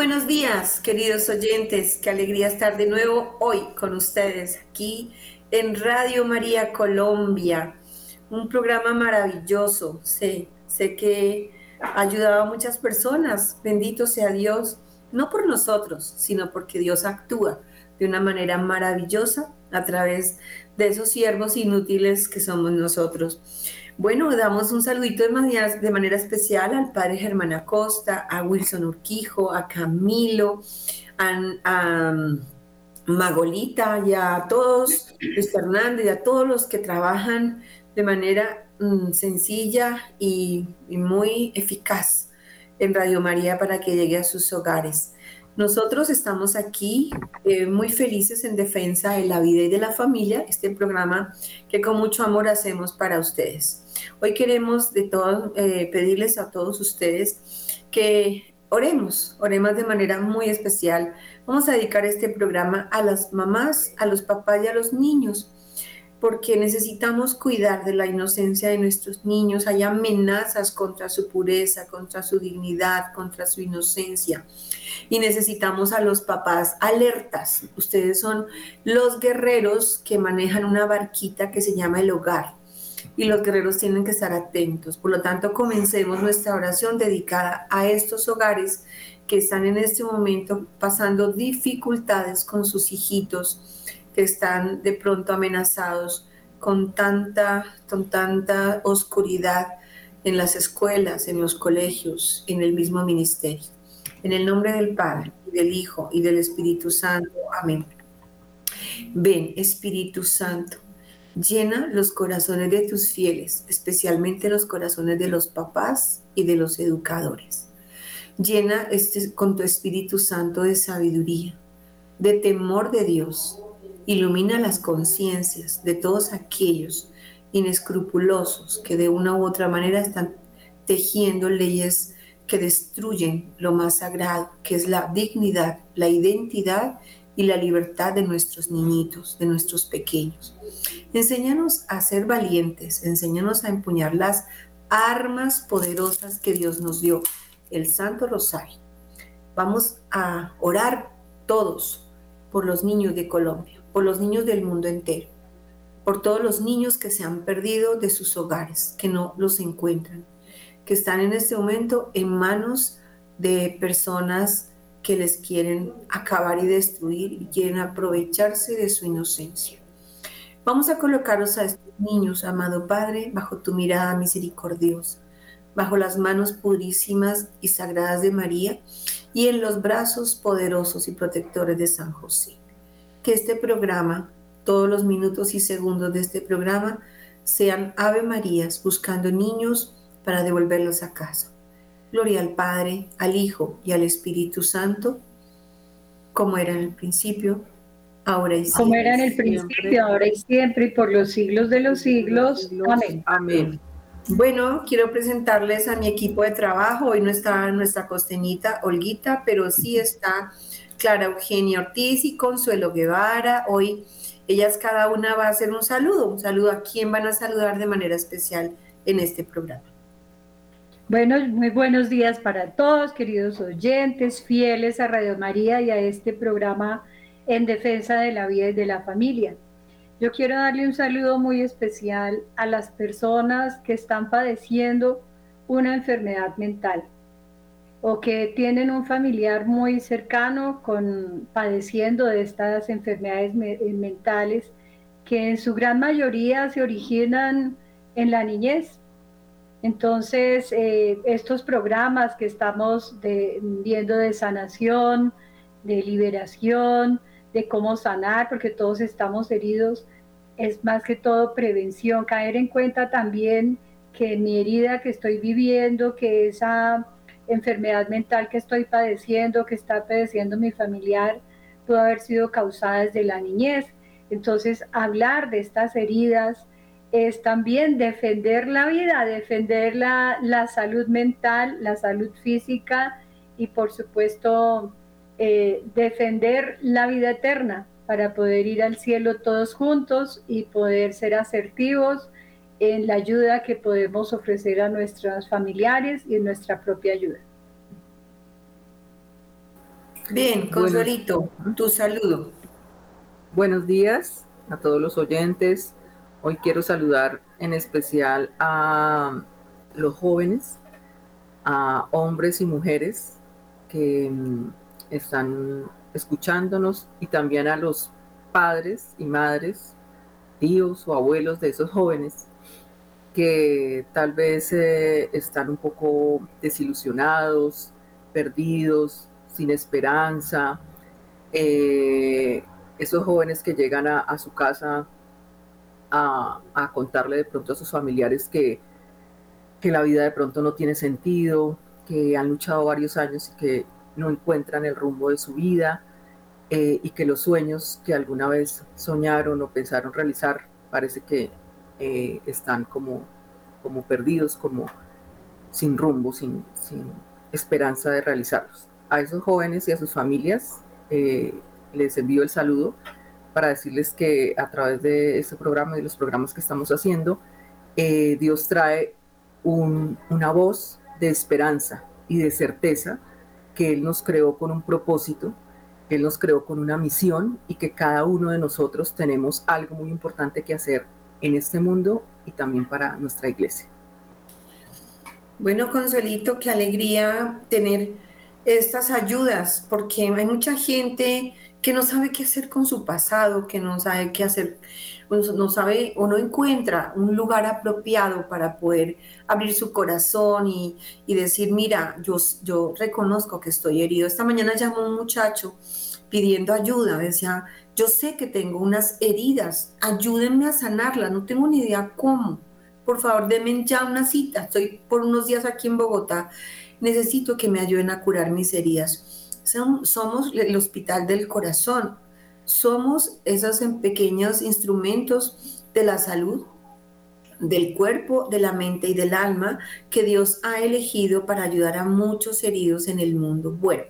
buenos días, queridos oyentes. Qué alegría estar de nuevo hoy con ustedes aquí en Radio María Colombia. Un programa maravilloso. Sé, sé que ha ayudado a muchas personas. Bendito sea Dios, no por nosotros, sino porque Dios actúa de una manera maravillosa a través de esos siervos inútiles que somos nosotros. Bueno, damos un saludito de manera, de manera especial al padre Germán Acosta, a Wilson Urquijo, a Camilo, a, Magolita y a todos, Luis Fernández y a todos los que trabajan de manera mm, sencilla y, y muy eficaz en Radio María para que llegue a sus hogares. Nosotros estamos aquí eh, muy felices en defensa de la vida y de la familia, este programa que con mucho amor hacemos para ustedes. Hoy queremos de todo eh, pedirles a todos ustedes que oremos, oremos de manera muy especial. Vamos a dedicar este programa a las mamás, a los papás y a los niños porque necesitamos cuidar de la inocencia de nuestros niños. Hay amenazas contra su pureza, contra su dignidad, contra su inocencia. Y necesitamos a los papás alertas. Ustedes son los guerreros que manejan una barquita que se llama el hogar. Y los guerreros tienen que estar atentos. Por lo tanto, comencemos nuestra oración dedicada a estos hogares que están en este momento pasando dificultades con sus hijitos están de pronto amenazados con tanta, con tanta oscuridad en las escuelas, en los colegios, en el mismo ministerio. En el nombre del Padre, del Hijo y del Espíritu Santo. Amén. Ven, Espíritu Santo, llena los corazones de tus fieles, especialmente los corazones de los papás y de los educadores. Llena este, con tu Espíritu Santo de sabiduría, de temor de Dios, Ilumina las conciencias de todos aquellos inescrupulosos que de una u otra manera están tejiendo leyes que destruyen lo más sagrado, que es la dignidad, la identidad y la libertad de nuestros niñitos, de nuestros pequeños. Enséñanos a ser valientes, enséñanos a empuñar las armas poderosas que Dios nos dio, el Santo Rosario. Vamos a orar todos por los niños de Colombia por los niños del mundo entero, por todos los niños que se han perdido de sus hogares, que no los encuentran, que están en este momento en manos de personas que les quieren acabar y destruir y quieren aprovecharse de su inocencia. Vamos a colocaros a estos niños, amado Padre, bajo tu mirada misericordiosa, bajo las manos purísimas y sagradas de María y en los brazos poderosos y protectores de San José que este programa, todos los minutos y segundos de este programa, sean Ave Marías buscando niños para devolverlos a casa. Gloria al Padre, al Hijo y al Espíritu Santo, como era en el principio, ahora y siempre. Como era en el principio, ahora y siempre, y por los siglos de los siglos. Amén. Amén. Bueno, quiero presentarles a mi equipo de trabajo. Hoy no está nuestra costeñita Olguita, pero sí está Clara Eugenia Ortiz y Consuelo Guevara. Hoy ellas cada una va a hacer un saludo, un saludo a quien van a saludar de manera especial en este programa. Bueno, muy buenos días para todos, queridos oyentes, fieles a Radio María y a este programa en defensa de la vida y de la familia. Yo quiero darle un saludo muy especial a las personas que están padeciendo una enfermedad mental o que tienen un familiar muy cercano con padeciendo de estas enfermedades eh, mentales que en su gran mayoría se originan en la niñez. Entonces, eh, estos programas que estamos viendo de sanación, de liberación, de cómo sanar, porque todos estamos heridos, es más que todo prevención, caer en cuenta también que mi herida que estoy viviendo, que esa enfermedad mental que estoy padeciendo, que está padeciendo mi familiar, pudo haber sido causada desde la niñez. Entonces, hablar de estas heridas es también defender la vida, defender la, la salud mental, la salud física y, por supuesto, eh, defender la vida eterna para poder ir al cielo todos juntos y poder ser asertivos en la ayuda que podemos ofrecer a nuestros familiares y en nuestra propia ayuda. Bien, Consuelito, tu saludo. Buenos días a todos los oyentes. Hoy quiero saludar en especial a los jóvenes, a hombres y mujeres que mm, están escuchándonos y también a los padres y madres, tíos o abuelos de esos jóvenes que tal vez eh, están un poco desilusionados, perdidos, sin esperanza, eh, esos jóvenes que llegan a, su casa a, contarle de pronto a sus familiares que, que la vida de pronto no tiene sentido, que han luchado varios años y que no encuentran el rumbo de su vida eh, y que los sueños que alguna vez soñaron o pensaron realizar parece que eh, están como, como perdidos, como sin rumbo, sin, sin, esperanza de realizarlos. A esos jóvenes y a sus familias eh, les envío el saludo para decirles que a través de este programa y los programas que estamos haciendo, eh, Dios trae una voz de esperanza y de certeza que Él nos creó con un propósito, que Él nos creó con una misión y que cada uno de nosotros tenemos algo muy importante que hacer en este mundo y también para nuestra iglesia. Bueno, Consuelito, qué alegría tener estas ayudas, porque hay mucha gente que no sabe qué hacer con su pasado, que no sabe qué hacer, no sabe o no encuentra un lugar apropiado para poder abrir su corazón y, decir, mira, yo, yo reconozco que estoy herido. Esta mañana llamó un muchacho pidiendo ayuda, decía, yo sé que tengo unas heridas, ayúdenme a sanarlas, no tengo ni idea cómo. Por favor, denme ya una cita, estoy por unos días aquí en Bogotá, necesito que me ayuden a curar mis heridas somos el hospital del corazón, somos esos pequeños instrumentos de la salud, del cuerpo, de la mente y del alma que Dios ha elegido para ayudar a muchos heridos en el mundo. Bueno,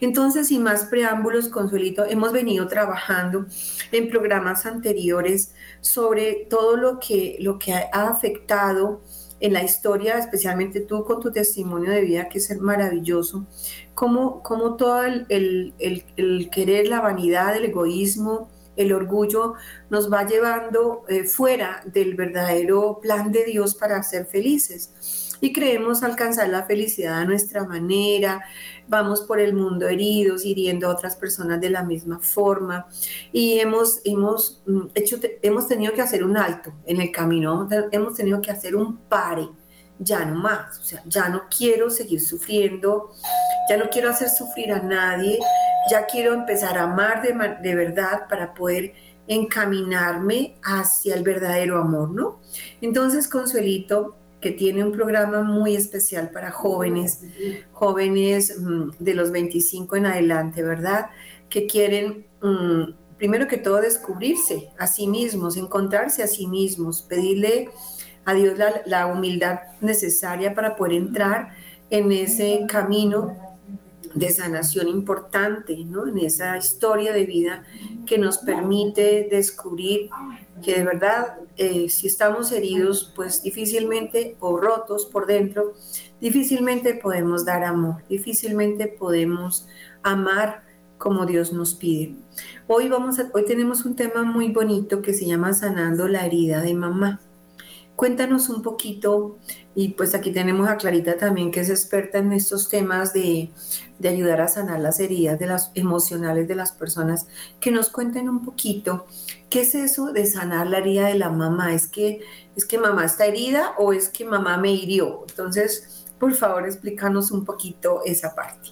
entonces, sin más preámbulos, Consuelito, hemos venido trabajando en programas anteriores sobre todo lo que, lo que ha afectado en la historia, especialmente tú con tu testimonio de vida, que es maravilloso, como, como todo el, el, querer, la vanidad, el egoísmo, el orgullo nos va llevando eh, fuera del verdadero plan de Dios para ser felices. Y creemos alcanzar la felicidad a nuestra manera, vamos por el mundo heridos, hiriendo a otras personas de la misma forma. Y hemos, hemos, mm, hecho, hemos tenido que hacer un alto en el camino, hemos tenido que hacer un pare, ya no más, o sea, ya no quiero seguir sufriendo, ya no quiero hacer sufrir a nadie, ya quiero empezar a amar de, de verdad para poder encaminarme hacia el verdadero amor, ¿no? Entonces, Consuelito, que tiene un programa muy especial para jóvenes, jóvenes mm, de los 25 en adelante, ¿verdad? Que quieren, mm, primero que todo, descubrirse a sí mismos, encontrarse a sí mismos, pedirle a Dios la, la humildad necesaria para poder entrar en ese camino de sanación importante, ¿no? En esa historia de vida que nos permite descubrir que de verdad, eh, si estamos heridos, pues difícilmente, o rotos por dentro, difícilmente podemos dar amor, difícilmente podemos amar como Dios nos pide. Hoy, vamos a, hoy tenemos un tema muy bonito que se llama Sanando la herida de mamá. Cuéntanos un poquito, y pues aquí tenemos a Clarita también, que es experta en estos temas de, ayudar a sanar las heridas de las emocionales de las personas, que nos cuenten un poquito qué es eso de sanar la herida de la mamá. ¿Es que, es que mamá está herida o es que mamá me hirió? Entonces, por favor, explícanos un poquito esa parte.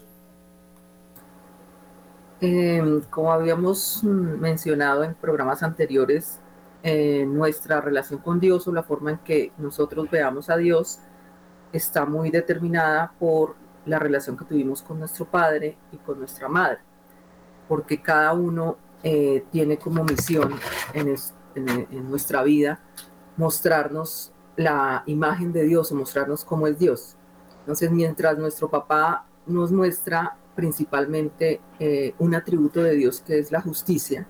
Em, como habíamos mencionado en programas anteriores, eh, nuestra relación con Dios o la forma en que nosotros veamos a Dios está muy determinada por la relación que tuvimos con nuestro padre y con nuestra madre, porque cada uno eh, tiene como misión en, nuestra vida mostrarnos la imagen de Dios o mostrarnos cómo es Dios. Entonces, mientras nuestro papá nos muestra principalmente eh, un atributo de Dios que es la justicia,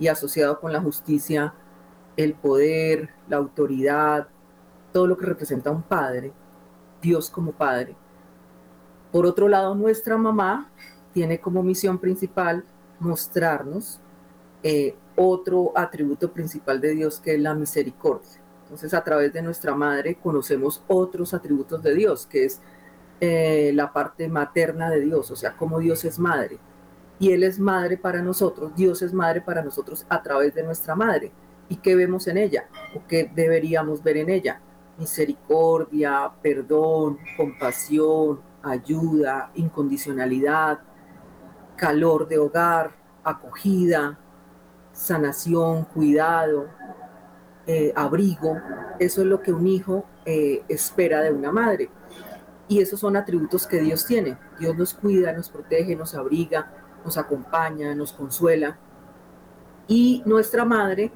y asociado con la justicia el poder, la autoridad, todo lo que representa un padre, Dios como padre. Por otro lado, nuestra mamá tiene como misión principal mostrarnos eh, otro atributo principal de Dios que es la misericordia. Entonces a través de nuestra madre conocemos otros atributos de Dios, que es eh, la parte materna de Dios, o sea, cómo Dios es madre. Y Él es madre para nosotros, Dios es madre para nosotros a través de nuestra madre. ¿Y qué vemos en ella? ¿O qué deberíamos ver en ella? Misericordia, perdón, compasión, ayuda, incondicionalidad, calor de hogar, acogida, sanación, cuidado, eh, abrigo. Eso es lo que un hijo eh, espera de una madre. Y esos son atributos que Dios tiene. Dios nos cuida, nos protege, nos abriga, nos acompaña, nos consuela. Y nuestra madre,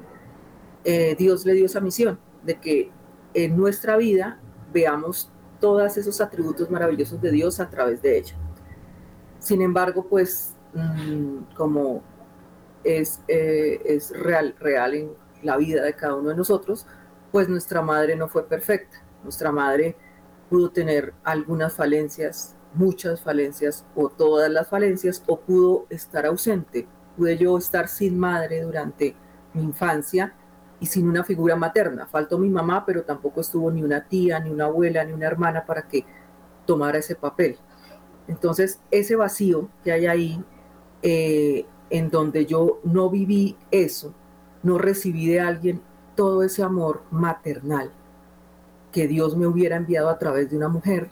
eh, Dios le dio esa misión de que en nuestra vida veamos todos esos atributos maravillosos de Dios a través de ella. Sin embargo, pues mm, como es, eh, es real, real en la vida de cada uno de nosotros, pues nuestra madre no fue perfecta. Nuestra madre pudo tener algunas falencias, muchas falencias o todas las falencias, o pudo estar ausente. Pude yo estar sin madre durante mi infancia y sin una figura materna. Faltó mi mamá, pero tampoco estuvo ni una tía, ni una abuela, ni una hermana para que tomara ese papel. Entonces, ese vacío que hay ahí, eh, en donde yo no viví eso, no recibí de alguien todo ese amor maternal, que Dios me hubiera enviado a través de una mujer,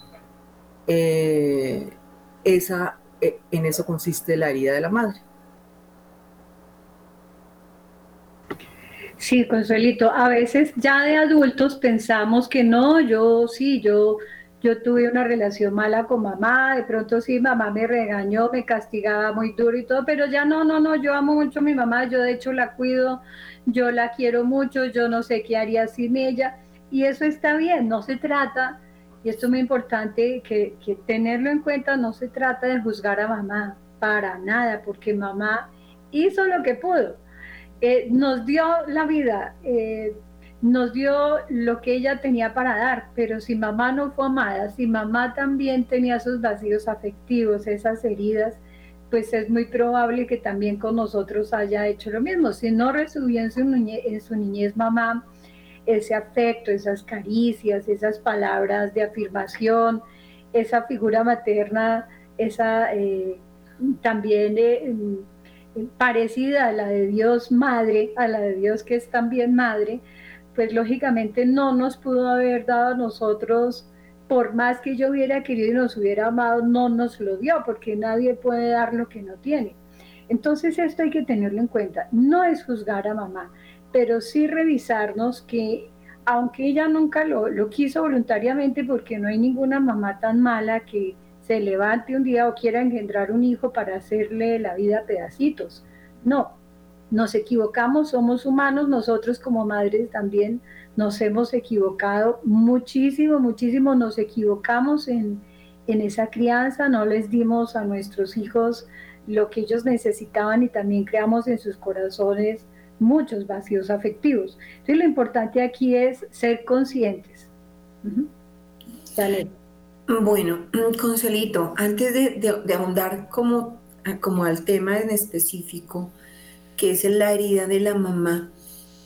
eh, esa, eh, en eso consiste la herida de la madre. Sí, Consuelito, a veces ya de adultos pensamos que no, yo sí, yo, yo tuve una relación mala con mamá, de pronto sí, mamá me regañó, me castigaba muy duro y todo, pero ya no, no, no, yo amo mucho a mi mamá, yo de hecho la cuido, yo la quiero mucho, yo no sé qué haría sin ella. Y eso está bien, no se trata, y esto es muy importante que, tenerlo en cuenta, no se trata de juzgar a mamá para nada, porque mamá hizo lo que pudo. Eh, nos dio la vida, eh, nos dio lo que ella tenía para dar, pero si mamá no fue amada, si mamá también tenía esos vacíos afectivos, esas heridas, pues es muy probable que también con nosotros haya hecho lo mismo. Si no recibió en su, niñez mamá ese afecto, esas caricias, esas palabras de afirmación, esa figura materna, esa eh, también parecida a la de Dios madre, a la de Dios que es también madre, pues lógicamente no nos pudo haber dado a nosotros, por más que yo hubiera querido y nos hubiera amado, no nos lo dio, porque nadie puede dar lo que no tiene. Entonces esto hay que tenerlo en cuenta. No es juzgar a mamá, pero sí revisarnos que aunque ella nunca lo, quiso voluntariamente porque no hay ninguna mamá tan mala que se levante un día o quiera engendrar un hijo para hacerle la vida a pedacitos. No, nos equivocamos, somos humanos, nosotros como madres también nos hemos equivocado muchísimo, muchísimo, nos equivocamos en, en esa crianza, no les dimos a nuestros hijos lo que ellos necesitaban y también creamos en sus corazones muchos vacíos afectivos. Entonces lo importante aquí es ser conscientes. Bueno, Consuelito, antes de, ahondar como, como al tema en específico, que es la herida de la mamá,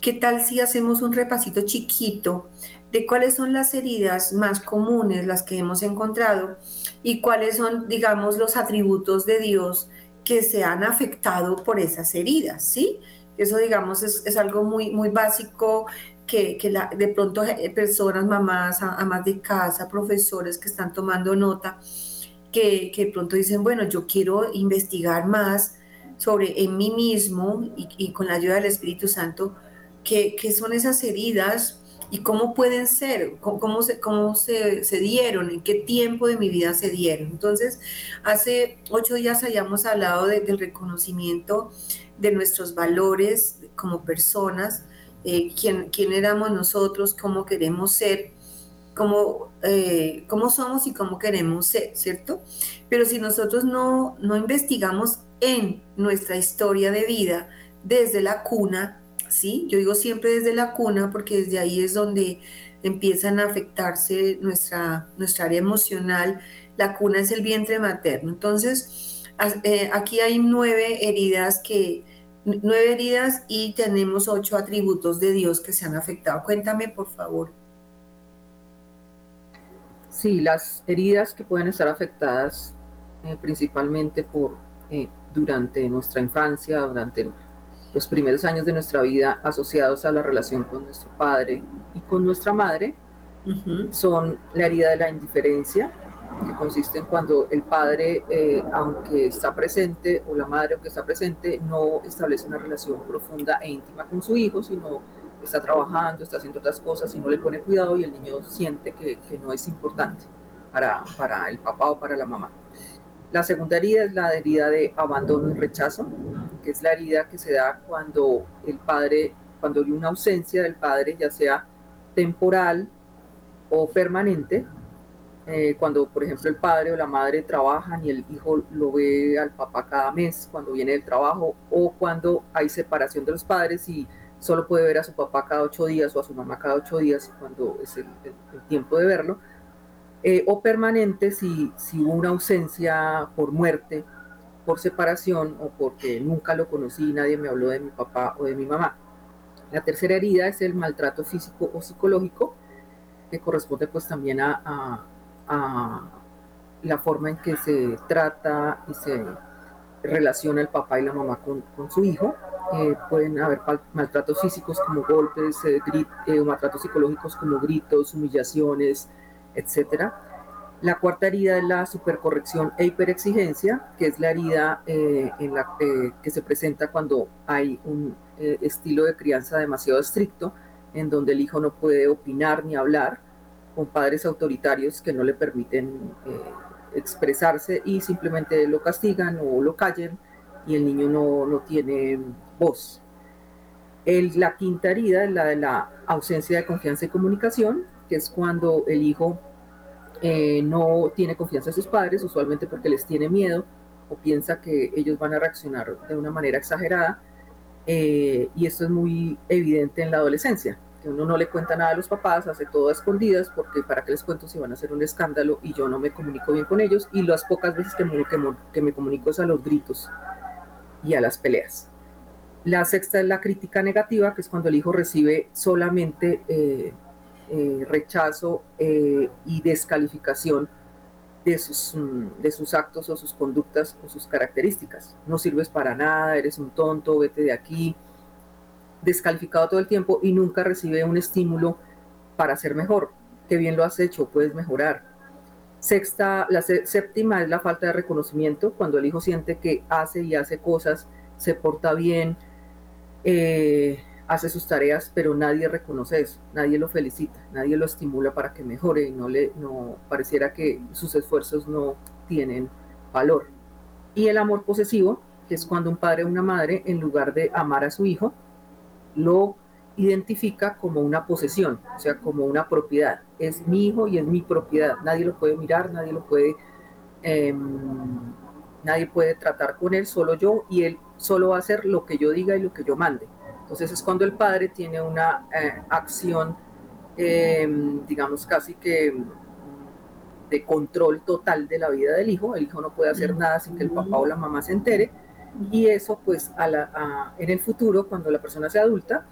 ¿qué tal si hacemos un repasito chiquito de cuáles son las heridas más comunes, las que hemos encontrado, y cuáles son, digamos, los atributos de Dios que se han afectado por esas heridas, ¿sí? Eso, digamos, es, algo muy, muy básico que, de pronto eh, personas, mamás, amas de casa, profesores que están tomando nota, que, de pronto dicen, bueno, yo quiero investigar más sobre en mí mismo y, con la ayuda del Espíritu Santo, qué, son esas heridas y cómo pueden ser, cómo, se, cómo se, dieron, en qué tiempo de mi vida se dieron. Entonces, hace ocho días habíamos hablado del reconocimiento de nuestros valores como personas, eh, quién, éramos nosotros, cómo queremos ser, cómo, eh, cómo somos y cómo queremos ser, ¿cierto? Pero si nosotros no, no investigamos en nuestra historia de vida desde la cuna, ¿sí? Yo digo siempre desde la cuna porque desde ahí es donde empiezan a afectarse nuestra, nuestra área emocional. La cuna es el vientre materno. Entonces, eh, aquí hay nueve heridas que, nueve heridas y tenemos ocho atributos de Dios que se han afectado. Cuéntame, por favor. Sí, las heridas que pueden estar afectadas eh, principalmente por eh, durante nuestra infancia, durante los primeros años de nuestra vida asociados a la relación con nuestro padre y con nuestra madre, son la herida de la indiferencia, que consiste en cuando el padre, eh, aunque está presente, o la madre, aunque está presente, no establece una relación profunda e íntima con su hijo, sino está trabajando, está haciendo otras cosas y no le pone cuidado y el niño siente que, que no es importante para, para el papá o para la mamá. La segunda herida es la herida de abandono y rechazo, que es la herida que se da cuando el padre, cuando hay una ausencia del padre, ya sea temporal o permanente, eh, cuando por ejemplo el padre o la madre trabajan y el hijo lo ve al papá cada mes cuando viene del trabajo o cuando hay separación de los padres y solo puede ver a su papá cada ocho días o a su mamá cada ocho días cuando es el, tiempo de verlo, eh, o permanente si, si hubo una ausencia por muerte, por separación o porque nunca lo conocí, nadie me habló de mi papá o de mi mamá. La tercera herida es el maltrato físico o psicológico, que corresponde pues también a la forma en que se trata y se relaciona el papá y la mamá con, su hijo. Eh, pueden haber maltratos físicos como golpes, eh, eh, maltratos psicológicos como gritos, humillaciones, etc. La cuarta herida es la supercorrección e hiperexigencia, que es la herida en la, que se presenta cuando hay un estilo de crianza demasiado estricto, en donde el hijo no puede opinar ni hablar, con padres autoritarios que no le permiten eh, expresarse y simplemente lo castigan o lo callen y el niño no, no tiene voz. La quinta herida es la de la ausencia de confianza y comunicación, que es cuando el hijo eh, no tiene confianza en sus padres, usualmente porque les tiene miedo o piensa que ellos van a reaccionar de una manera exagerada. Eh, y esto es muy evidente en la adolescencia uno no le cuenta nada a los papás, hace todo a escondidas, porque para qué les cuento si van a hacer un escándalo y yo no me comunico bien con ellos, y las pocas veces que me, que, comunico es a los gritos y a las peleas. La sexta es la crítica negativa, que es cuando el hijo recibe solamente eh, eh, rechazo eh, y descalificación de sus, mm, de sus actos o sus conductas o sus características. No sirves para nada, eres un tonto, vete de aquí, descalificado todo el tiempo y nunca recibe un estímulo para ser mejor. Qué bien lo has hecho, puedes mejorar. Sexta, la séptima es la falta de reconocimiento, cuando el hijo siente que hace y hace cosas, se porta bien, eh, hace sus tareas, pero nadie reconoce eso, nadie lo felicita, nadie lo estimula para que mejore y no le no pareciera que sus esfuerzos no tienen valor. Y el amor posesivo, que es cuando un padre o una madre, en lugar de amar a su hijo, lo identifica como una posesión, o sea, como una propiedad. Es mi hijo y es mi propiedad. Nadie lo puede mirar, nadie lo puede, em, nadie puede tratar con él, solo yo, y él solo va a hacer lo que yo diga y lo que yo mande. Entonces es cuando el padre tiene una eh, acción, em, digamos, casi que de control total de la vida del hijo. El hijo no puede hacer nada sin que el papá o la mamá se entere y eso, pues, en el futuro, cuando la persona sea adulta,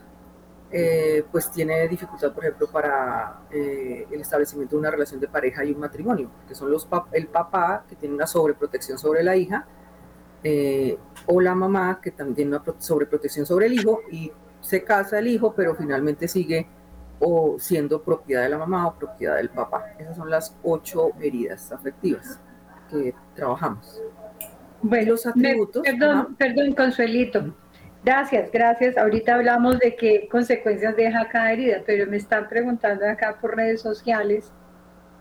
eh, pues tiene dificultad, por ejemplo, para eh, el establecimiento de una relación de pareja y un matrimonio, que son los el papá que tiene una sobreprotección sobre la hija, eh, o la mamá que también tiene una sobreprotección sobre el hijo, y se casa el hijo, pero finalmente sigue o siendo propiedad de la mamá o propiedad del papá. Esas son las ocho heridas afectivas que trabajamos. Bueno, los atributos. perdón, perdón, Consuelito. Gracias, gracias. Ahorita hablamos de qué consecuencias deja cada herida, pero me están preguntando acá por redes sociales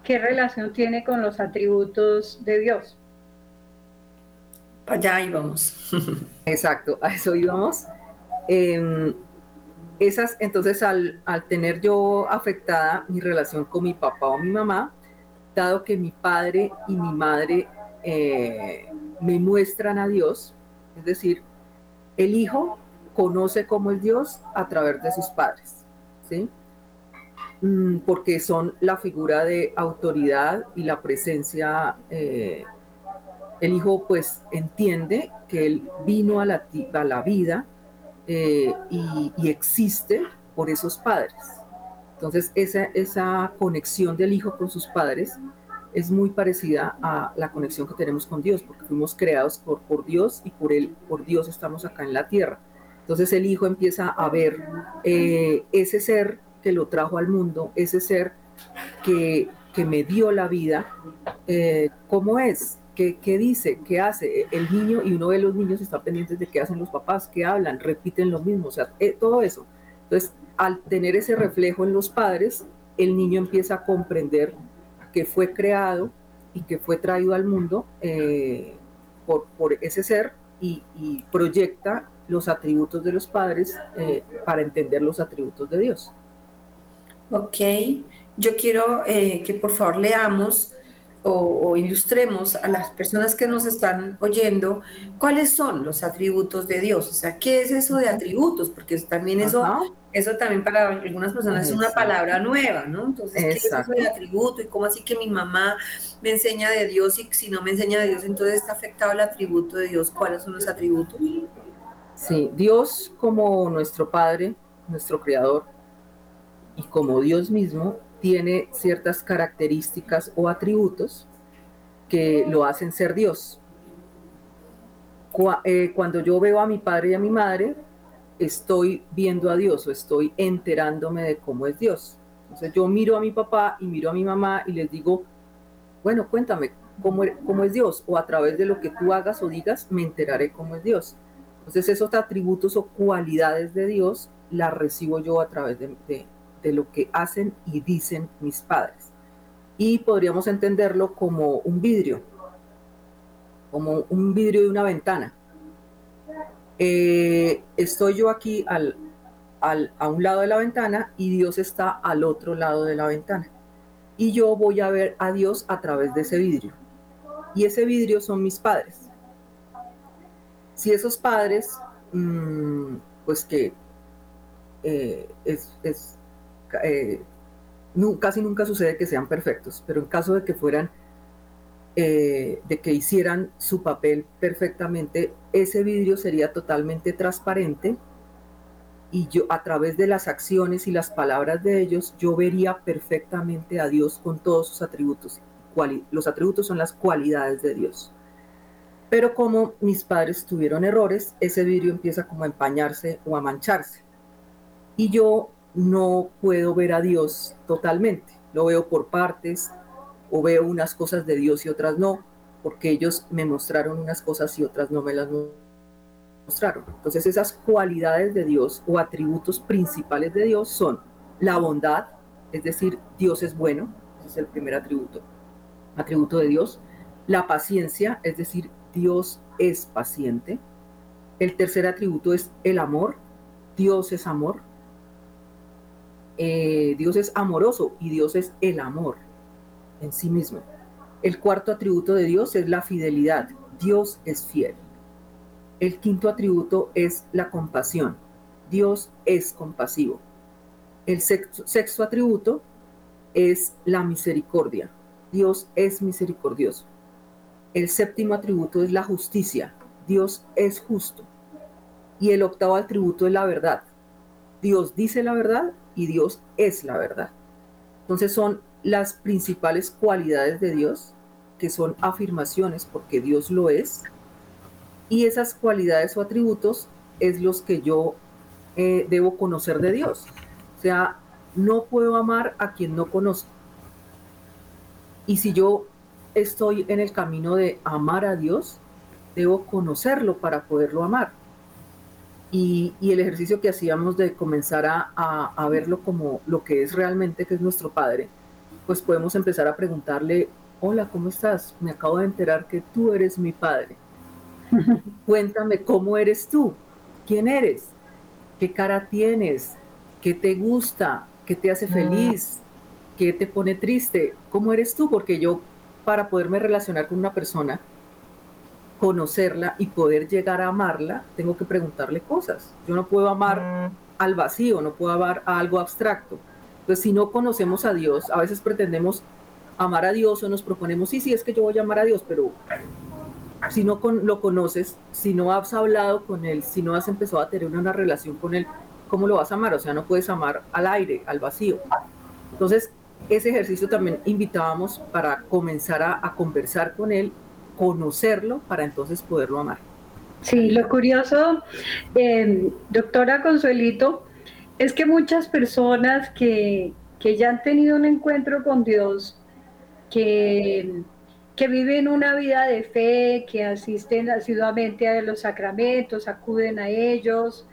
qué relación tiene con los atributos de Dios. Allá íbamos. Exacto, a eso íbamos. Em, esas, entonces, al, al, tener yo afectada mi relación con mi papá o mi mamá, dado que mi padre y mi madre eh, me muestran a Dios, es decir, el hijo conoce como el Dios a través de sus padres, ¿sí? Mm, porque son la figura de autoridad y la presencia eh, el hijo pues entiende que él vino a la, vida eh, y, existe por esos padres. Entonces esa conexión del hijo con sus padres es muy parecida a la conexión que tenemos con Dios, porque fuimos creados por, por Dios y por él, por Dios estamos acá en la tierra. Entonces el hijo empieza a ver eh, ese ser que lo trajo al mundo, ese ser que, que me dio la vida, eh, cómo es, ¿Qué, ¿Qué, dice? ¿Qué hace? El niño, y uno de los niños está pendiente de qué hacen los papás, qué hablan, repiten lo mismo, o sea, eh, todo eso. Entonces, al tener ese reflejo en los padres, el niño empieza a comprender que fue creado y que fue traído al mundo eh, por, por, ese ser y, y, proyecta los atributos de los padres eh, para entender los atributos de Dios. Ok, yo quiero que por favor leamos o, ilustremos a las personas que nos están oyendo cuáles son los atributos de Dios. O sea, ¿qué es eso de atributos? Porque también eso, eso también para algunas personas es una palabra nueva, ¿no? Entonces, ¿qué es de atributo? ¿Y cómo así que mi mamá me enseña de Dios y si no me enseña de Dios, entonces está afectado el atributo de Dios? ¿Cuáles son los atributos? Sí, Dios como nuestro Padre, nuestro Creador, y como Dios mismo, tiene ciertas características o atributos que lo hacen ser Dios. Eh, cuando yo veo a mi padre y a mi madre, estoy viendo a Dios o estoy enterándome de cómo es Dios. Entonces yo miro a mi papá y miro a mi mamá y les digo, bueno, cuéntame cómo, cómo es Dios o a través de lo que tú hagas o digas me enteraré cómo es Dios. Entonces esos atributos o cualidades de Dios las recibo yo a través de, de, de lo que hacen y dicen mis padres. Y podríamos entenderlo como un vidrio, como un vidrio de una ventana. Eh, estoy yo aquí al, al, a un lado de la ventana y Dios está al otro lado de la ventana. Y yo voy a ver a Dios a través de ese vidrio. Y ese vidrio son mis padres. Si esos padres, mmm, pues que eh, es, es, eh, casi nunca sucede que sean perfectos, pero en caso de que fueran, eh, de que hicieran su papel perfectamente, ese vidrio sería totalmente transparente y yo a través de las acciones y las palabras de ellos, yo vería perfectamente a Dios con todos sus atributos. Los atributos son las cualidades de Dios. Pero como mis padres tuvieron errores, ese vidrio empieza como a empañarse o a mancharse. Y yo no puedo ver a Dios totalmente. Lo veo por partes o veo unas cosas de Dios y otras no, porque ellos me mostraron unas cosas y otras no me las mostraron. Entonces esas cualidades de Dios o atributos principales de Dios son la bondad, es decir, Dios es bueno, ese es el primer atributo, atributo de Dios. La paciencia, es decir, Dios es paciente. El tercer atributo es el amor, Dios es amor. Eh, Dios es amoroso y Dios es el amor en sí mismo. El cuarto atributo de Dios es la fidelidad. Dios es fiel. El quinto atributo es la compasión. Dios es compasivo. El sexto, atributo es la misericordia. Dios es misericordioso. El séptimo atributo es la justicia. Dios es justo. Y el octavo atributo es la verdad. Dios dice la verdad y Dios es la verdad. Entonces son las principales cualidades de Dios, que son afirmaciones porque Dios lo es, y esas cualidades o atributos es los que yo eh, debo conocer de Dios. O sea, no puedo amar a quien no conozco. Y si yo estoy en el camino de amar a Dios, debo conocerlo para poderlo amar. Y, el ejercicio que hacíamos de comenzar a, verlo como lo que es realmente, que es nuestro Padre, pues podemos empezar a preguntarle, hola, ¿cómo estás? Me acabo de enterar que tú eres mi Padre. Cuéntame cómo eres tú, quién eres, qué cara tienes, qué te gusta, qué te hace feliz, qué te pone triste, cómo eres tú, porque yo para poderme relacionar con una persona, conocerla y poder llegar a amarla, tengo que preguntarle cosas. Yo no puedo amar mm. al vacío, no puedo amar a algo abstracto. Entonces, si no conocemos a Dios, a veces pretendemos amar a Dios o nos proponemos, sí, sí, es que yo voy a amar a Dios, pero si no lo conoces, si no has hablado con él, si no has empezado a tener una relación con él, ¿cómo lo vas a amar? O sea, no puedes amar al aire, al vacío. Entonces, ese ejercicio también invitábamos para comenzar a, conversar con él, conocerlo, para entonces poderlo amar. Sí, lo curioso, eh, doctora Consuelito, es que muchas personas que, que ya han tenido un encuentro con Dios, que que viven una vida de fe, que asisten asiduamente a los sacramentos, acuden a ellos,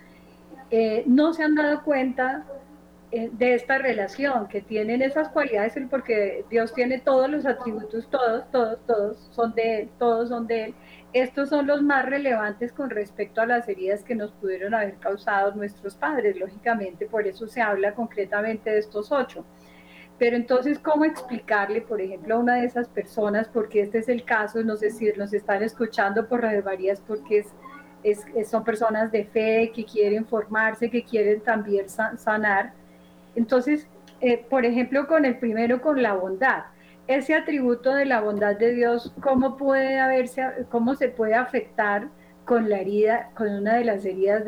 eh, no se han dado cuenta eh, de esta relación, que tienen esas cualidades, porque Dios tiene todos los atributos, todos, todos, todos son de Él, todos son de Él. Estos son los más relevantes con respecto a las heridas que nos pudieron haber causado nuestros padres, lógicamente, por eso se habla concretamente de estos ocho. Pero entonces, ¿cómo explicarle, por ejemplo, a una de esas personas, porque este es el caso, no sé si nos están escuchando por Radio Marías, porque es, son personas de fe que quieren formarse, que quieren también sanar. Entonces, eh, por ejemplo, con el primero, con la bondad. Ese atributo de la bondad de Dios, ¿cómo puede haberse, cómo se puede afectar con la herida, con una de las heridas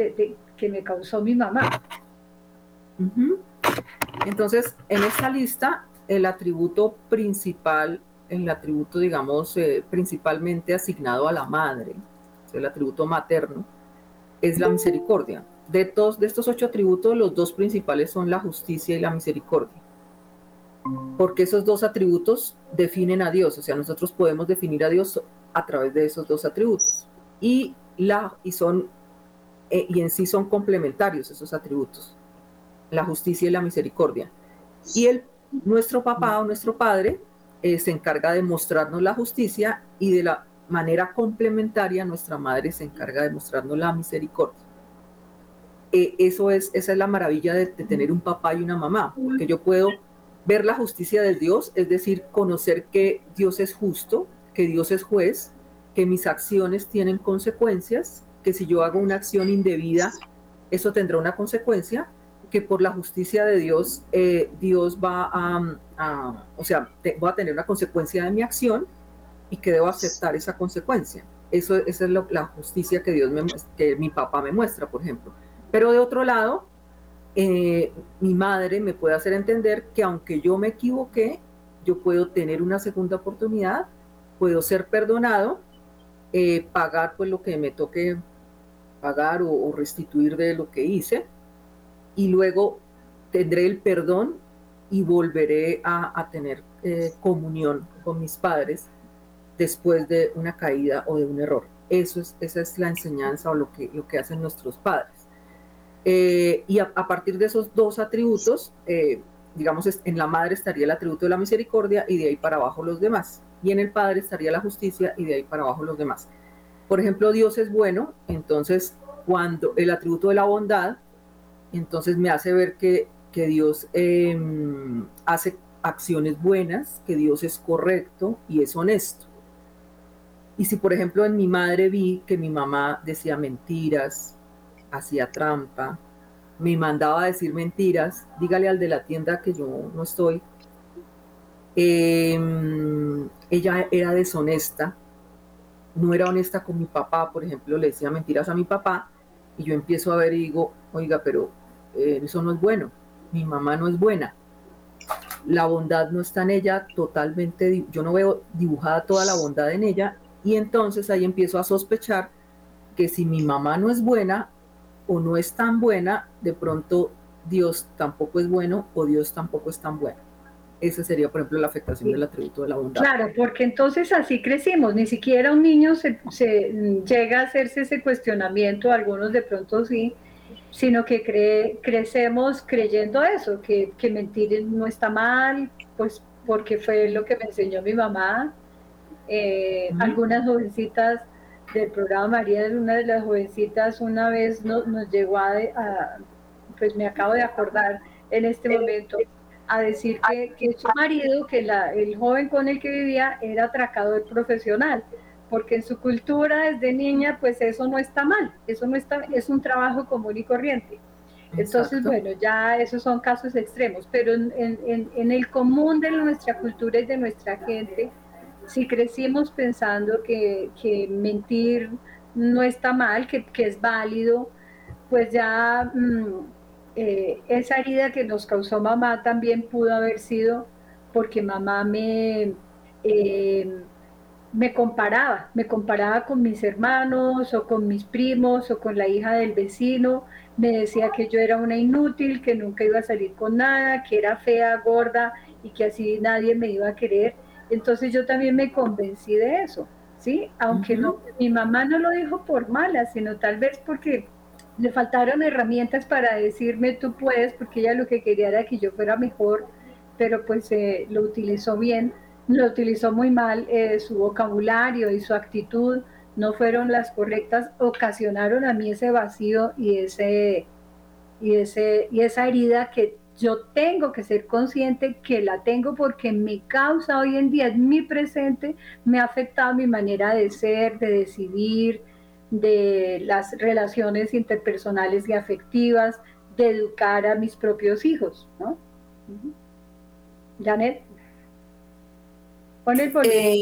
que me causó mi mamá? Entonces, en esta lista, el atributo principal, el atributo, digamos, eh, principalmente asignado a la madre, el atributo materno, es la misericordia. De, todos, de estos ocho atributos, los dos principales son la justicia y la misericordia. Porque esos dos atributos definen a Dios, o sea, nosotros podemos definir a Dios a través de esos dos atributos. Y, la, y, son, eh, y en sí son complementarios esos atributos la justicia y la misericordia. Y el, nuestro papá o nuestro padre eh, se encarga de mostrarnos la justicia y de la manera complementaria nuestra madre se encarga de mostrarnos la misericordia. Eh, eso es, esa es la maravilla de, de, tener un papá y una mamá, porque yo puedo ver la justicia de Dios, es decir, conocer que Dios es justo, que Dios es juez, que mis acciones tienen consecuencias, que si yo hago una acción indebida, eso tendrá una consecuencia, que por la justicia de Dios, eh, Dios va a, o sea, voy a tener una consecuencia de mi acción y que debo aceptar esa consecuencia. Eso, esa es la justicia que Dios que mi papá me muestra, por ejemplo. Pero de otro lado, eh, mi madre me puede hacer entender que aunque yo me equivoqué, yo puedo tener una segunda oportunidad, puedo ser perdonado, eh, pagar pues lo que me toque pagar o restituir de lo que hice, y luego tendré el perdón y volveré a, tener eh, comunión con mis padres después de una caída o de un error. Eso es, esa es la enseñanza o lo que, lo que hacen nuestros padres. Eh, y a, partir de esos dos atributos, eh, digamos, en la madre estaría el atributo de la misericordia y de ahí para abajo los demás. Y en el padre estaría la justicia y de ahí para abajo los demás. Por ejemplo, Dios es bueno, entonces cuando el atributo de la bondad entonces me hace ver que, Dios em, hace acciones buenas, que Dios es correcto y es honesto. Y si por ejemplo en mi madre vi que mi mamá decía mentiras, hacía trampa, me mandaba a decir mentiras, dígale al de la tienda que yo no estoy, em, ella era deshonesta, no era honesta con mi papá, por ejemplo, le decía mentiras a mi papá, y yo empiezo a ver y digo, oiga, pero eh, eso no es bueno, mi mamá no es buena, la bondad no está en ella totalmente, yo no veo dibujada toda la bondad en ella y entonces ahí empiezo a sospechar que si mi mamá no es buena o no es tan buena, de pronto Dios tampoco es bueno o Dios tampoco es tan bueno. Esa sería, por ejemplo, la afectación del atributo de la bondad. Claro, porque entonces así crecimos, ni siquiera un niño se, se llega a hacerse ese cuestionamiento, algunos de pronto sí, sino que crecemos creyendo eso, que, mentir no está mal, pues porque fue lo que me enseñó mi mamá. Eh, algunas jovencitas del programa María, una de las jovencitas una vez nos llegó a, pues me acabo de acordar en este momento, a decir que, que su marido, que la, el joven con el que vivía, era atracador profesional porque en su cultura desde niña, pues eso no está mal, eso no está, es un trabajo común y corriente. Entonces, bueno, ya esos son casos extremos, pero en, el común de nuestra cultura y de nuestra gente, si crecimos pensando que, mentir no está mal, que, es válido, pues ya mm, eh, esa herida que nos causó mamá también pudo haber sido porque mamá me, eh, me comparaba, me comparaba con mis hermanos o con mis primos o con la hija del vecino, me decía que yo era una inútil, que nunca iba a salir con nada, que era fea, gorda y que así nadie me iba a querer. Entonces yo también me convencí de eso, ¿sí? Aunque no, mi mamá no lo dijo por mala, sino tal vez porque le faltaron herramientas para decirme tú puedes, porque ella lo que quería era que yo fuera mejor, pero pues eh, lo utilizó bien, lo utilizó muy mal, eh, su vocabulario y su actitud no fueron las correctas, ocasionaron a mí ese vacío y, ese, y, ese, y esa herida que yo tengo que ser consciente que la tengo porque me causa hoy en día, es mi presente, me ha afectado mi manera de ser, de decidir, de las relaciones interpersonales y afectivas, de educar a mis propios hijos, ¿no? Janet. Pon el eh,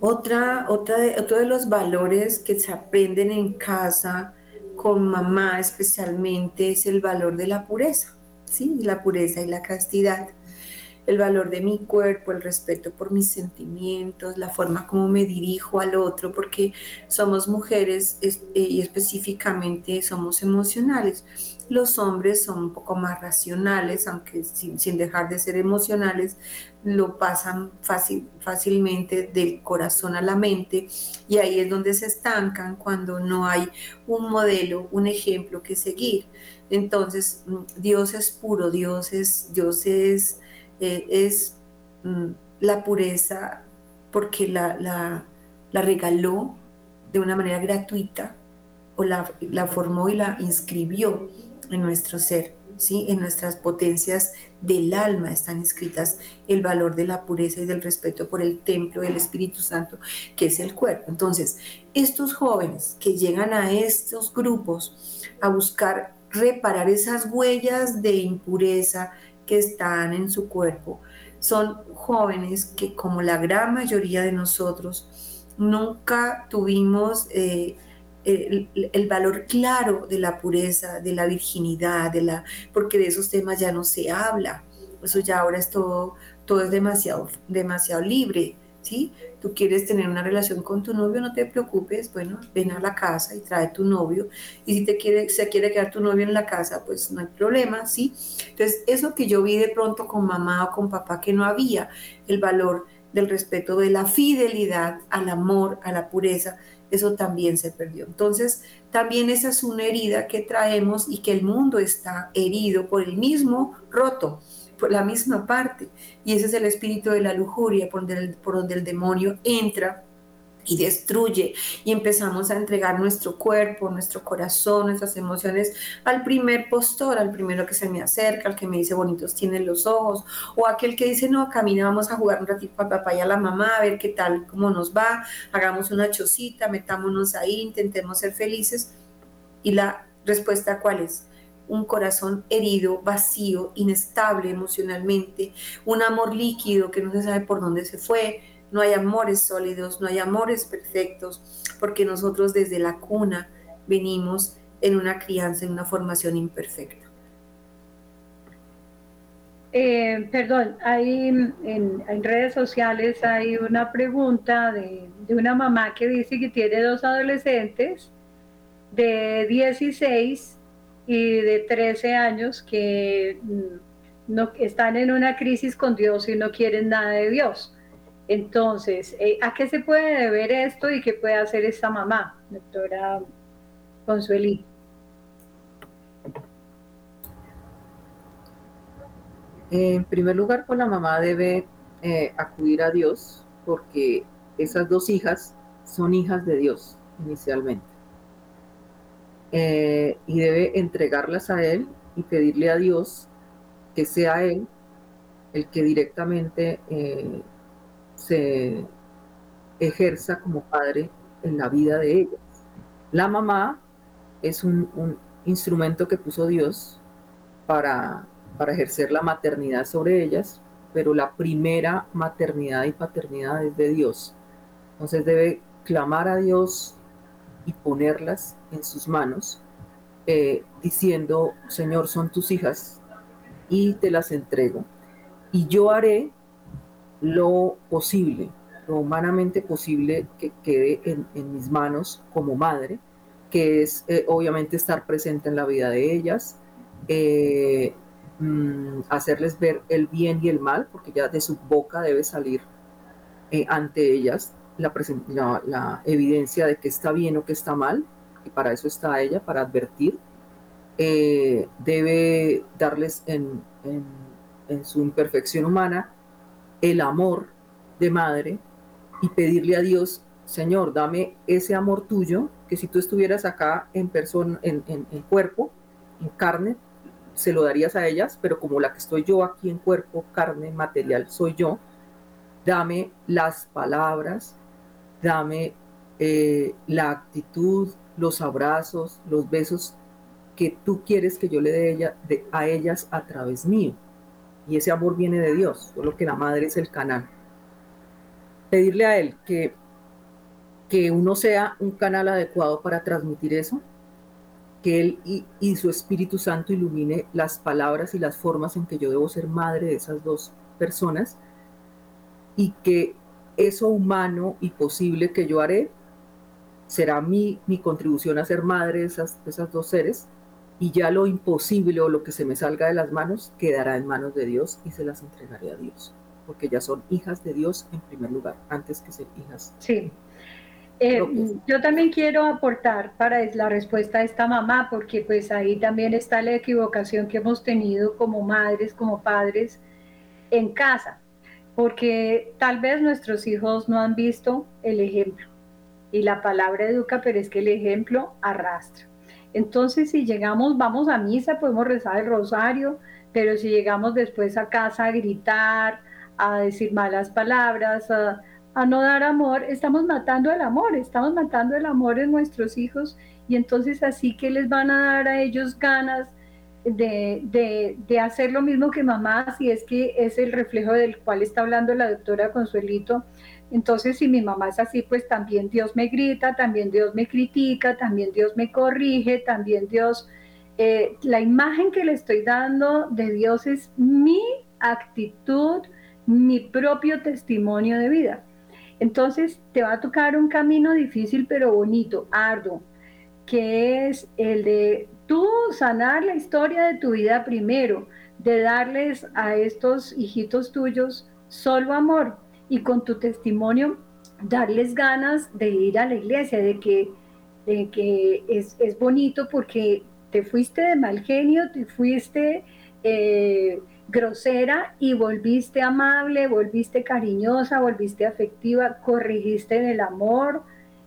otra, otra de, otro de los valores que se aprenden en casa con mamá especialmente es el valor de la pureza, ¿sí? La pureza y la castidad el valor de mi cuerpo, el respeto por mis sentimientos, la forma como me dirijo al otro, porque somos mujeres eh, y específicamente somos emocionales. Los hombres son un poco más racionales, aunque sin, dejar de ser emocionales, lo pasan fácil, fácilmente del corazón a la mente y ahí es donde se estancan cuando no hay un modelo, un ejemplo que seguir. Entonces, mm, Dios es puro, Dios es, Dios es eh, es mm, la pureza porque la, la, regaló de una manera gratuita o la, la, formó y la inscribió en nuestro ser, ¿sí? en nuestras potencias del alma están inscritas el valor de la pureza y del respeto por el templo del Espíritu Santo, que es el cuerpo. Entonces, estos jóvenes que llegan a estos grupos a buscar reparar esas huellas de impureza, que están en su cuerpo son jóvenes que como la gran mayoría de nosotros nunca tuvimos eh, el, valor claro de la pureza, de la virginidad, de la, porque de esos temas ya no se habla. Eso ya ahora es todo, todo es demasiado, demasiado libre. ¿Sí? Tú quieres tener una relación con tu novio, no te preocupes, bueno, ven a la casa y trae tu novio. Y si te quiere, se quiere quedar tu novio en la casa, pues no hay problema, ¿sí? Entonces, eso que yo vi de pronto con mamá o con papá, que no había el valor del respeto, de la fidelidad al amor, a la pureza, eso también se perdió. Entonces, también esa es una herida que traemos y que el mundo está herido por el mismo roto la misma parte. Y ese es el espíritu de la lujuria, por donde el, por donde el demonio entra y destruye y empezamos a entregar nuestro cuerpo, nuestro corazón, nuestras emociones al primer postor, al primero que se me acerca, al que me dice bonitos tienen los ojos, o aquel que dice no, camina, vamos a jugar un ratito para papá y a la mamá, a ver qué tal, cómo nos va, hagamos una chocita, metámonos ahí, intentemos ser felices. Y la respuesta cuál es? Un corazón herido, vacío, inestable emocionalmente, un amor líquido que no se sabe por dónde se fue, no hay amores sólidos, no hay amores perfectos, porque nosotros desde la cuna venimos en una crianza, en una formación imperfecta. Eh, perdón, hay en, redes sociales hay una pregunta de, de, una mamá que dice que tiene dos adolescentes de 16 y de 13 años que mm, no, están en una crisis con Dios y no quieren nada de Dios. Entonces, eh, ¿a qué se puede deber esto y qué puede hacer esta mamá, doctora Consuelí? En primer lugar, pues la mamá debe eh, acudir a Dios porque esas dos hijas son hijas de Dios inicialmente. Eh, y debe entregarlas a Él y pedirle a Dios que sea Él el que directamente eh, se ejerza como padre en la vida de ellas. La mamá es un, instrumento que puso Dios para, para, ejercer la maternidad sobre ellas, pero la primera maternidad y paternidad es de Dios. Entonces debe clamar a Dios y ponerlas en sus manos, eh, diciendo, Señor, son tus hijas y te las entrego. Y yo haré lo posible, lo humanamente posible que quede en, mis manos como madre, que es eh, obviamente estar presente en la vida de ellas, eh, mm, hacerles ver el bien y el mal, porque ya de su boca debe salir ante ellas la, evidencia de que está bien o que está mal, y para eso está ella, para advertir, eh, debe darles en, su imperfección humana el amor de madre y pedirle a Dios, Señor, dame ese amor tuyo, que si tú estuvieras acá en persona, en cuerpo, en carne, se lo darías a ellas, pero como la que estoy yo aquí en cuerpo, carne, material, soy yo, dame las palabras, dame eh, la actitud, los abrazos, los besos que tú quieres que yo le dé a ellas a través mío. Y ese amor viene de Dios, solo que la madre es el canal. Pedirle a Él que, que uno sea un canal adecuado para transmitir eso, que Él y, y su Espíritu Santo ilumine las palabras y las formas en que yo debo ser madre de esas dos personas y que eso humano y posible que yo haré será mi, mi contribución a ser madre de esas, esas dos seres y ya lo imposible o lo que se me salga de las manos quedará en manos de Dios y se las entregaré a Dios, porque ya son hijas de Dios en primer lugar, antes que ser hijas. Sí. Eh, yo también quiero aportar para la respuesta de esta mamá, porque pues ahí también está la equivocación que hemos tenido como madres, como padres en casa porque tal vez nuestros hijos no han visto el ejemplo. Y la palabra educa, pero es que el ejemplo arrastra. Entonces, si llegamos, vamos a misa, podemos rezar el rosario, pero si llegamos después a casa a gritar, a decir malas palabras, a, a no dar amor, estamos matando el amor, estamos matando el amor en nuestros hijos y entonces así que les van a dar a ellos ganas de, de, hacer lo mismo que mamá, si es que es el reflejo del cual está hablando la doctora Consuelito. Entonces, si mi mamá es así, pues también Dios me grita, también Dios me critica, también Dios me corrige, también Dios, eh, la imagen que le estoy dando de Dios es mi actitud, mi propio testimonio de vida. Entonces, te va a tocar un camino difícil, pero bonito, arduo, que es el de tú sanar la historia de tu vida primero, de darles a estos hijitos tuyos solo amor y con tu testimonio darles ganas de ir a la iglesia, de que, de que es, bonito porque te fuiste de mal genio, te fuiste eh, grosera y volviste amable, volviste cariñosa, volviste afectiva, corrigiste en el amor,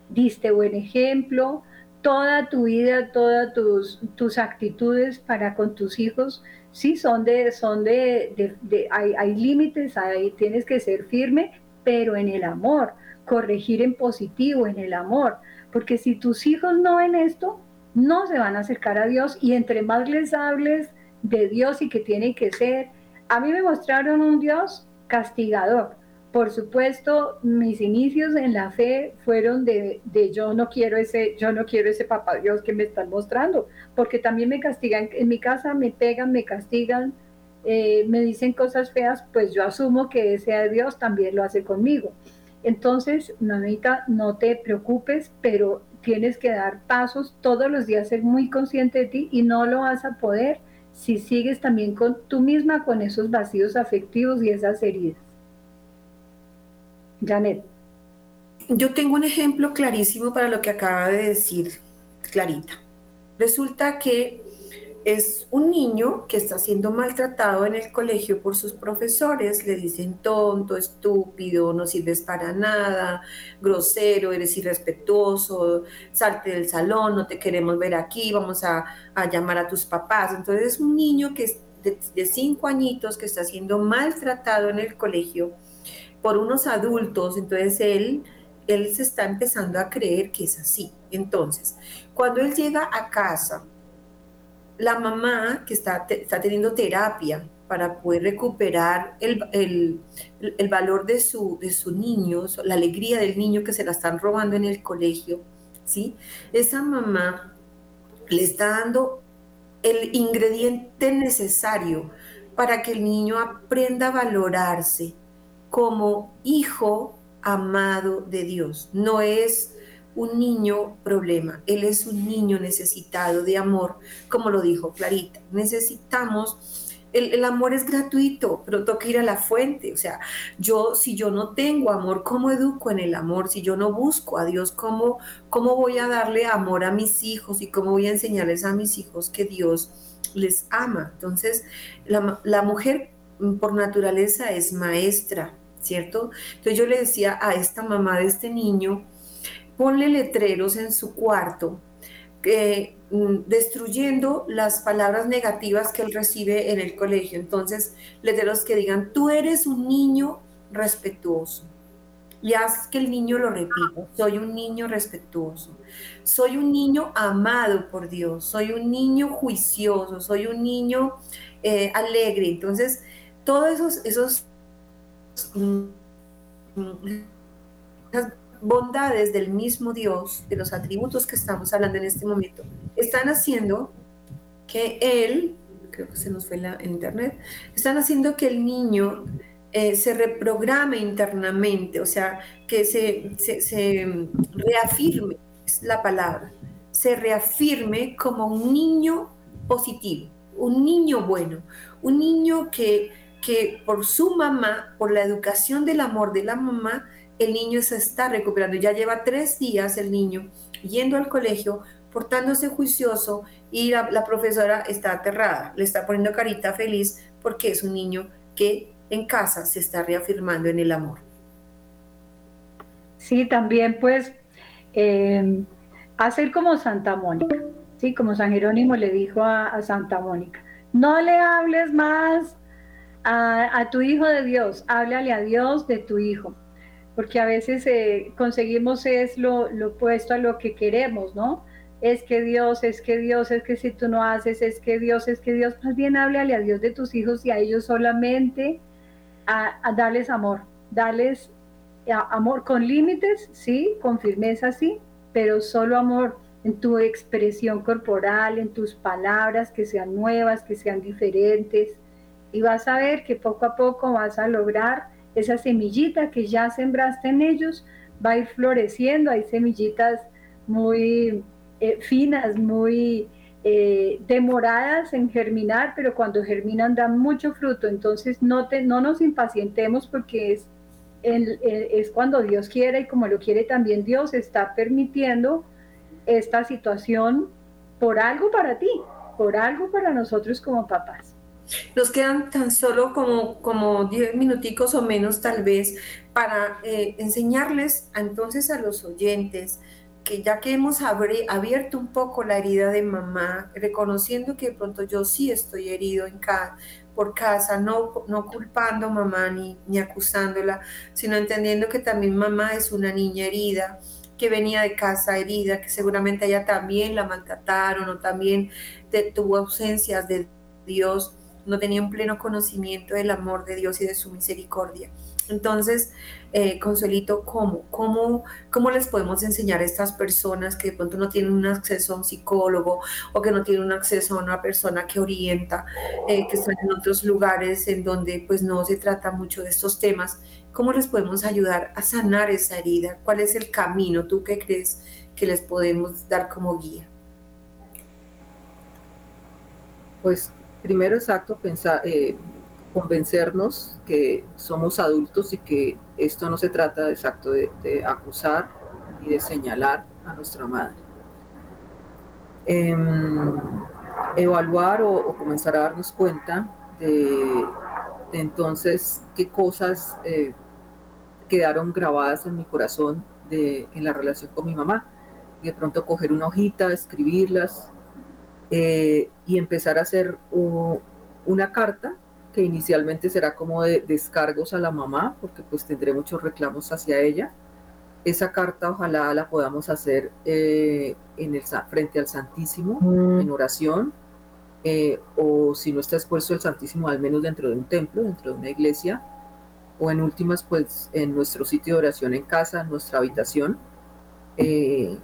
diste buen ejemplo, toda tu vida, todas tus, tus actitudes para con tus hijos, sí, son de, son de, hay, hay límites, ahí tienes que ser firme, pero en el amor, corregir en positivo, en el amor, porque si tus hijos no ven esto, no se van a acercar a Dios y entre más les hables de Dios y que tiene que ser, a mí me mostraron un Dios castigador, por supuesto, mis inicios en la fe fueron de, yo no quiero ese, yo no quiero ese papá Dios que me están mostrando, porque también me castigan, en mi casa me pegan, me castigan, eh, me dicen cosas feas, pues yo asumo que ese Dios también lo hace conmigo. Entonces, mamita, no te preocupes, pero tienes que dar pasos todos los días, ser muy consciente de ti y no lo vas a poder si sigues también con tú misma con esos vacíos afectivos y esas heridas. Janet. Yo tengo un ejemplo clarísimo para lo que acaba de decir Clarita. Resulta que es un niño que está siendo maltratado en el colegio por sus profesores. Le dicen tonto, estúpido, no sirves para nada, grosero, eres irrespetuoso, salte del salón, no te queremos ver aquí, vamos a, llamar a tus papás. Entonces es un niño que es de, de cinco añitos que está siendo maltratado en el colegio por unos adultos, entonces él, él se está empezando a creer que es así. Entonces, cuando él llega a casa, la mamá que está, está teniendo terapia para poder recuperar el, valor de su, de su niño, la alegría del niño que se la están robando en el colegio, ¿sí? Esa mamá le está dando el ingrediente necesario para que el niño aprenda a valorarse como hijo amado de Dios. No es un niño problema, él es un niño necesitado de amor, como lo dijo Clarita. Necesitamos el, amor es gratuito, pero toca ir a la fuente. O sea, yo, si yo no tengo amor, ¿cómo educo en el amor? Si yo no busco a Dios, ¿cómo, cómo voy a darle amor a mis hijos y cómo voy a enseñarles a mis hijos que Dios les ama? Entonces, la, la mujer mm, por naturaleza es maestra, ¿cierto? Entonces yo le decía a esta mamá de este niño, ponle letreros en su cuarto Mm, destruyendo las palabras negativas que él recibe en el colegio. Entonces, letreros que digan, tú eres un niño respetuoso. Y haz que el niño lo repita, soy un niño respetuoso, soy un niño amado por Dios, soy un niño juicioso, soy un niño eh, alegre. Entonces, todos esos, esos mm, bondades del mismo Dios, de los atributos que estamos hablando en este momento, están haciendo que él, creo que se nos fue la, en internet, están haciendo que el niño eh, se reprograme internamente, o sea, que se, se, reafirme, es la palabra, se reafirme como un niño positivo, un niño bueno, un niño que, que por su mamá, por la educación del amor de la mamá, el niño se está recuperando. Ya lleva tres días el niño yendo al colegio, portándose juicioso y la, profesora está aterrada, le está poniendo carita feliz porque es un niño que en casa se está reafirmando en el amor. Sí, también pues eh, hacer como Santa Mónica, sí, como San Jerónimo le dijo a, Santa Mónica, no le hables más a, a, tu hijo de Dios, háblale a Dios de tu hijo. Porque a veces eh, conseguimos es lo, opuesto a lo que queremos, ¿no? Es que Dios, es que Dios, es que si tú no haces, es que Dios, es que Dios, más bien háblale a Dios de tus hijos y a ellos solamente a, darles amor, darles amor con límites, sí, con firmeza, sí, pero solo amor en tu expresión corporal, en tus palabras, que sean nuevas, que sean diferentes, y vas a ver que poco a poco vas a lograr esa semillita que ya sembraste en ellos va a ir floreciendo. Hay semillitas muy eh, finas, muy eh, demoradas en germinar, pero cuando germinan dan mucho fruto. Entonces no, te, no nos impacientemos porque es, es cuando Dios quiere y como lo quiere también Dios está permitiendo esta situación por algo para ti, por algo para nosotros como papás. Nos quedan tan solo como, como 10 minuticos o menos tal vez para eh, enseñarles entonces a los oyentes que ya que hemos abierto un poco la herida de mamá, reconociendo que de pronto yo sí estoy herido en por casa, no, no culpando a mamá ni, ni acusándola, sino entendiendo que también mamá es una niña herida, que venía de casa herida, que seguramente ella también la maltrataron o también tuvo ausencias de Dios no tenía un pleno conocimiento del amor de Dios y de su misericordia. Entonces, eh, Consuelito, ¿cómo? ¿cómo? ¿Cómo les podemos enseñar a estas personas que de pronto no tienen un acceso a un psicólogo o que no tienen un acceso a una persona que orienta, eh, que están en otros lugares en donde pues no se trata mucho de estos temas? ¿Cómo les podemos ayudar a sanar esa herida? ¿Cuál es el camino? ¿Tú qué crees que les podemos dar como guía? Pues primero exacto, pensar, eh, convencernos que somos adultos y que esto no se trata exacto de, acusar y de señalar a nuestra madre. Em, evaluar o, comenzar a darnos cuenta de, entonces qué cosas eh, quedaron grabadas en mi corazón de, en la relación con mi mamá. De pronto coger una hojita, escribirlas, eh, y empezar a hacer una carta que inicialmente será como de descargos a la mamá, porque pues tendré muchos reclamos hacia ella. Esa carta ojalá la podamos hacer eh, en el, frente al Santísimo, mm. en oración, eh, o si no está expuesto el Santísimo, al menos dentro de un templo, dentro de una iglesia, o en últimas, pues en nuestro sitio de oración en casa, en nuestra habitación. Eh,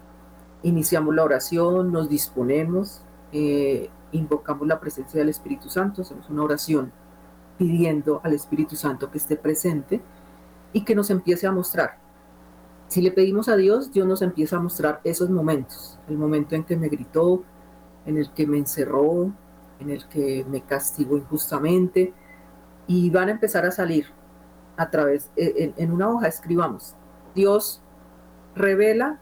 iniciamos la oración, nos disponemos, eh, invocamos la presencia del Espíritu Santo, hacemos una oración pidiendo al Espíritu Santo que esté presente y que nos empiece a mostrar. Si le pedimos a Dios, Dios nos empieza a mostrar esos momentos, el momento en que me gritó, en el que me encerró, en el que me castigo injustamente y van a empezar a salir a través, e, en, una hoja escribamos, Dios revela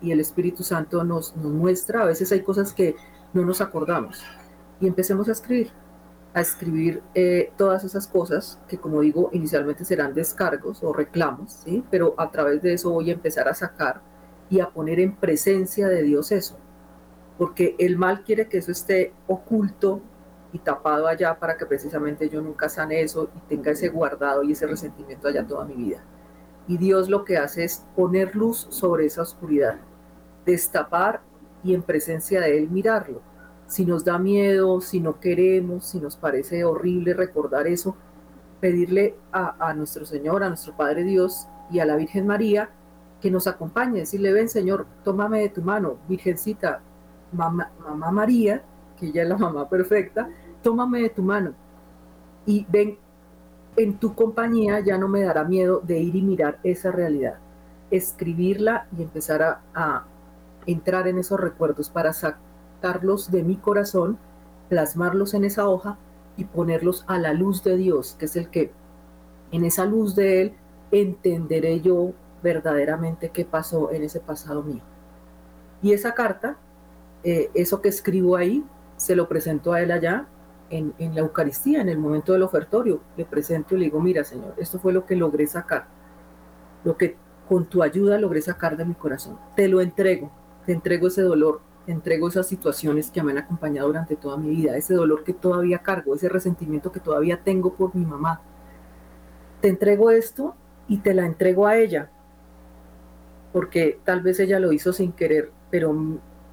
y el Espíritu Santo nos, nos muestra, a veces hay cosas que no nos acordamos y empecemos a escribir, a escribir eh, todas esas cosas que como digo inicialmente serán descargos o reclamos, ¿sí? pero a través de eso voy a empezar a sacar y a poner en presencia de Dios eso porque el mal quiere que eso esté oculto y tapado allá para que precisamente yo nunca sane eso y tenga ese guardado y ese resentimiento allá toda mi vida. Y Dios lo que hace es poner luz sobre esa oscuridad, destapar y en presencia de Él mirarlo. Si nos da miedo, si no queremos, si nos parece horrible recordar eso, pedirle a, nuestro Señor, a nuestro Padre Dios y a la Virgen María que nos acompañe, decirle, ven Señor, tómame de tu mano, Virgencita, mamá, María, que ella es la mamá perfecta, tómame de tu mano y ven, en tu compañía ya no me dará miedo de ir y mirar esa realidad, escribirla y empezar a entrar en esos recuerdos para sacarlos de mi corazón, plasmarlos en esa hoja y ponerlos a la luz de Dios, que es el que en esa luz de Él entenderé yo verdaderamente qué pasó en ese pasado mío. Y esa carta eh, eso que escribo ahí, se lo presento a él allá en, la Eucaristía, en el momento del ofertorio. Le presento y le digo, mira Señor, esto fue lo que logré sacar, lo que con tu ayuda logré sacar de mi corazón. Te lo entrego, te entrego ese dolor, te entrego esas situaciones que me han acompañado durante toda mi vida, ese dolor que todavía cargo, ese resentimiento que todavía tengo por mi mamá. Te entrego esto y te la entrego a ella, porque tal vez ella lo hizo sin querer, pero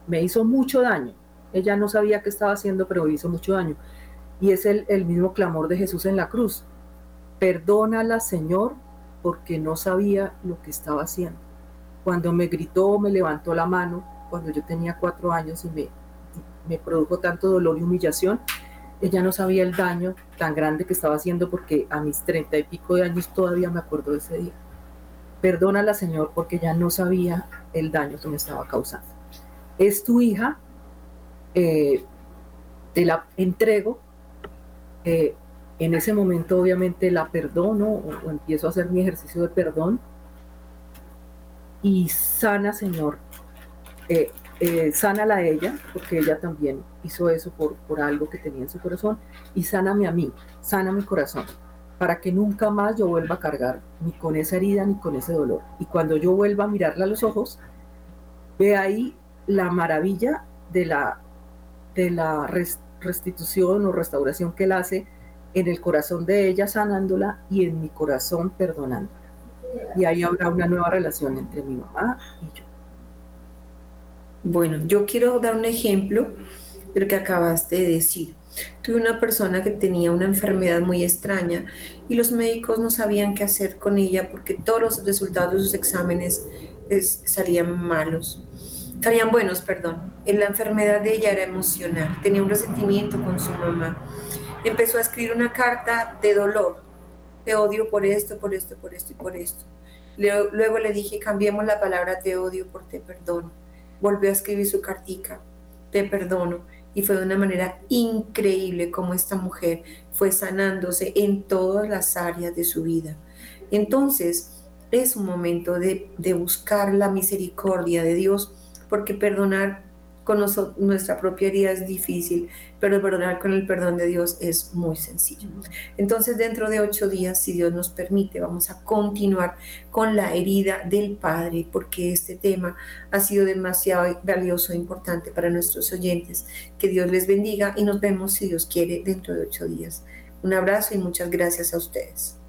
me hizo mucho daño. Ella no sabía qué estaba haciendo, pero hizo mucho daño. Y es el, mismo clamor de Jesús en la cruz. Perdónala, Señor, porque no sabía lo que estaba haciendo. Cuando me gritó, me levantó la mano, cuando yo tenía cuatro años y me, produjo tanto dolor y humillación, ella no sabía el daño tan grande que estaba haciendo porque a mis treinta y pico de años todavía me acuerdo de ese día. Perdónala, Señor, porque ella no sabía el daño que me estaba causando es tu hija, eh, te la entrego, eh, en ese momento obviamente la perdono o, empiezo a hacer mi ejercicio de perdón y sana, Señor, eh, sánala a ella, porque ella también hizo eso por, por algo que tenía en su corazón, y sáname a mí, sana mi corazón, para que nunca más yo vuelva a cargar ni con esa herida ni con ese dolor. Y cuando yo vuelva a mirarla a los ojos, ve ahí la maravilla de la, de la restitución o restauración que él hace en el corazón de ella sanándola y en mi corazón perdonándola. Y ahí habrá una nueva relación entre mi mamá y yo. Bueno, yo quiero dar un ejemplo de lo que acabaste de decir. Tuve una persona que tenía una enfermedad muy extraña y los médicos no sabían qué hacer con ella porque todos los resultados de sus exámenes salían malos estarían buenos, perdón. En la enfermedad de ella era emocional, tenía un resentimiento con su mamá. Empezó a escribir una carta de dolor. Te odio por esto, por esto, por esto y por esto. Luego le dije, cambiemos la palabra te odio por te perdono. Volvió a escribir su cartica, te perdono. Y fue de una manera increíble como esta mujer fue sanándose en todas las áreas de su vida. Entonces, es un momento de, de buscar la misericordia de Dios porque perdonar con nuestra propia herida es difícil, pero perdonar con el perdón de Dios es muy sencillo. Entonces, dentro de ocho días, si Dios nos permite, vamos a continuar con la herida del Padre, porque este tema ha sido demasiado valioso e importante para nuestros oyentes. Que Dios les bendiga y nos vemos, si Dios quiere, dentro de ocho días. Un abrazo y muchas gracias a ustedes.